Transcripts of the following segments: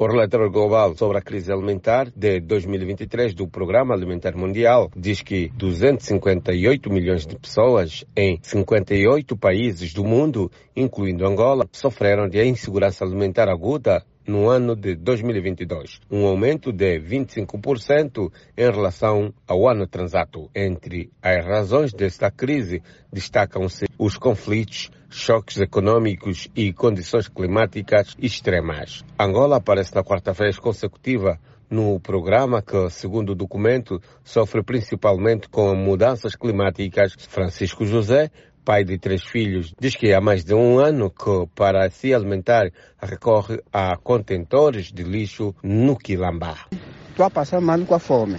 O relatório global sobre a crise alimentar de 2023 do Programa Alimentar Mundial diz que 258 milhões de pessoas em 58 países do mundo, incluindo Angola, sofreram de insegurança alimentar aguda no ano de 2022, um aumento de 25% em relação ao ano transato. Entre as razões desta crise destacam-se os conflitos, choques econômicos e condições climáticas extremas. Angola aparece na quarta vez consecutiva no programa que, segundo o documento, sofre principalmente com mudanças climáticas. Francisco José pai de três filhos, diz que há mais de um ano que, para se alimentar, recorre a contentores de lixo no Quilambá. Estou a passar mal com a fome.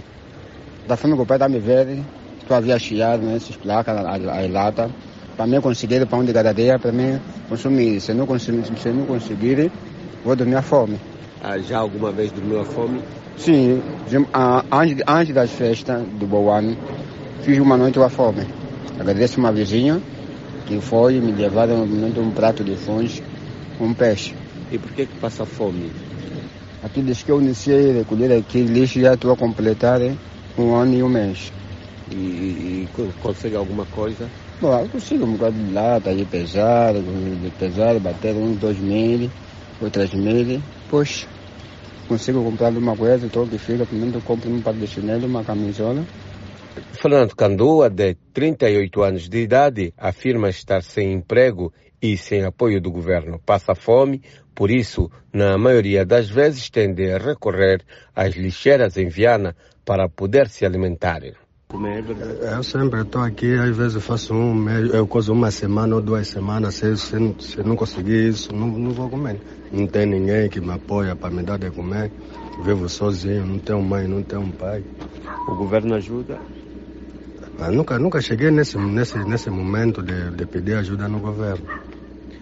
Da fome que o pai está me ver, estou a viajar nesses placas, a, a, a lata, para mim conseguir pão de cada dia, para mim consumir. Se não conseguir, se não conseguir vou dormir a fome. Ah, já alguma vez dormiu a fome? Sim, antes, antes das festas do bom ano, fiz uma noite a fome. Agradeço uma vizinha que foi me levaram um prato de fãs um peixe. E por que que passa fome? Aqui desde que eu iniciei a recolher aqui lixo já estou a completar um ano e um mês. E, e, e consegue alguma coisa? Bom, eu consigo um bocado de lata, de pesar, de pesar, bater uns dois mil, ou três mil, pois consigo comprar uma coisa, estou que fica, primeiro compro um par de chinelo, uma camisola, Fernando Candua, de 38 anos de idade, afirma estar sem emprego e sem apoio do governo. Passa fome, por isso, na maioria das vezes, tende a recorrer às lixeiras em Viana para poder se alimentar. Eu sempre estou aqui, às vezes faço um mês, eu cozo uma semana ou duas semanas, se, se, se não conseguir isso, não, não vou comer. Não tem ninguém que me apoia para me dar de comer. Vivo sozinho, não tenho mãe, não tenho pai. O governo ajuda? Eu nunca, nunca cheguei nesse, nesse, nesse momento de, de pedir ajuda no governo.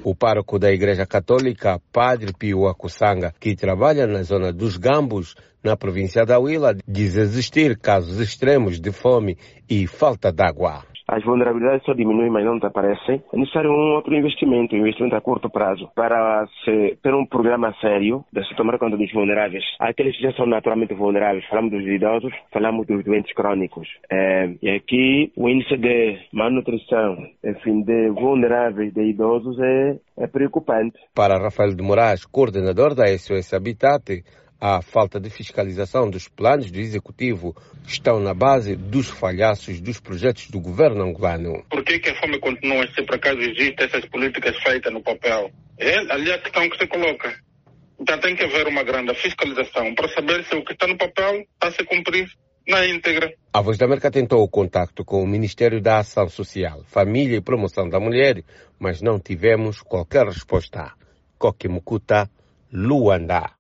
O pároco da Igreja Católica, Padre Pio Acussanga, que trabalha na zona dos Gambos, na província da Huila, diz existir casos extremos de fome e falta de água as vulnerabilidades só diminuem, mas não desaparecem. É necessário um outro investimento, um investimento a curto prazo, para se, ter um programa sério de se tomar conta dos vulneráveis. Aqueles que já são naturalmente vulneráveis, falamos dos idosos, falamos dos doentes crônicos. É, e aqui o índice de malnutrição, enfim, de vulneráveis, de idosos, é, é preocupante. Para Rafael de Moraes, coordenador da SOS Habitat, a falta de fiscalização dos planos do executivo estão na base dos falhaços dos projetos do governo angolano. Por que, que a fome continua se por acaso existem essas políticas feitas no papel? É ali a questão que se coloca. Então tem que haver uma grande fiscalização para saber se o que está no papel está a se cumprir na íntegra. A Voz da América tentou o contato com o Ministério da Ação Social, Família e Promoção da Mulher, mas não tivemos qualquer resposta. Coquimucuta, Luanda.